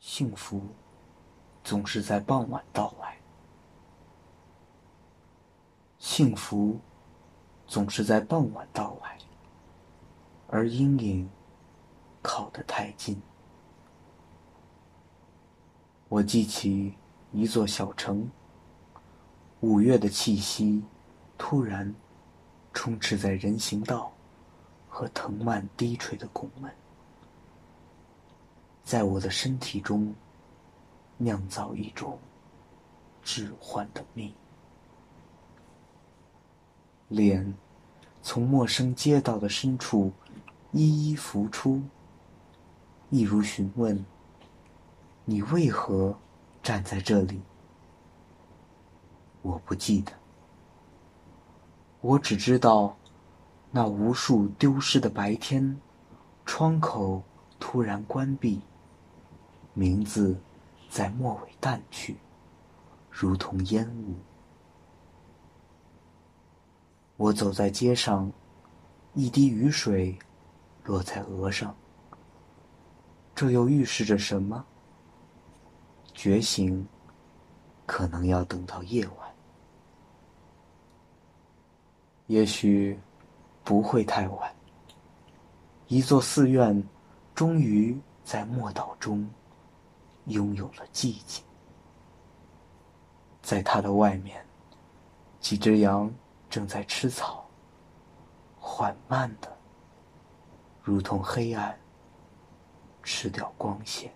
幸福总是在傍晚到来，幸福总是在傍晚到来，而阴影靠得太近。我记起一座小城，五月的气息突然充斥在人行道和藤蔓低垂的拱门。在我的身体中酿造一种致幻的蜜，脸从陌生街道的深处一一浮出，一如询问：“你为何站在这里？”我不记得，我只知道那无数丢失的白天，窗口突然关闭。名字在末尾淡去，如同烟雾。我走在街上，一滴雨水落在额上。这又预示着什么？觉醒可能要等到夜晚，也许不会太晚。一座寺院终于在末岛中。拥有了寂静，在它的外面，几只羊正在吃草，缓慢的，如同黑暗吃掉光线。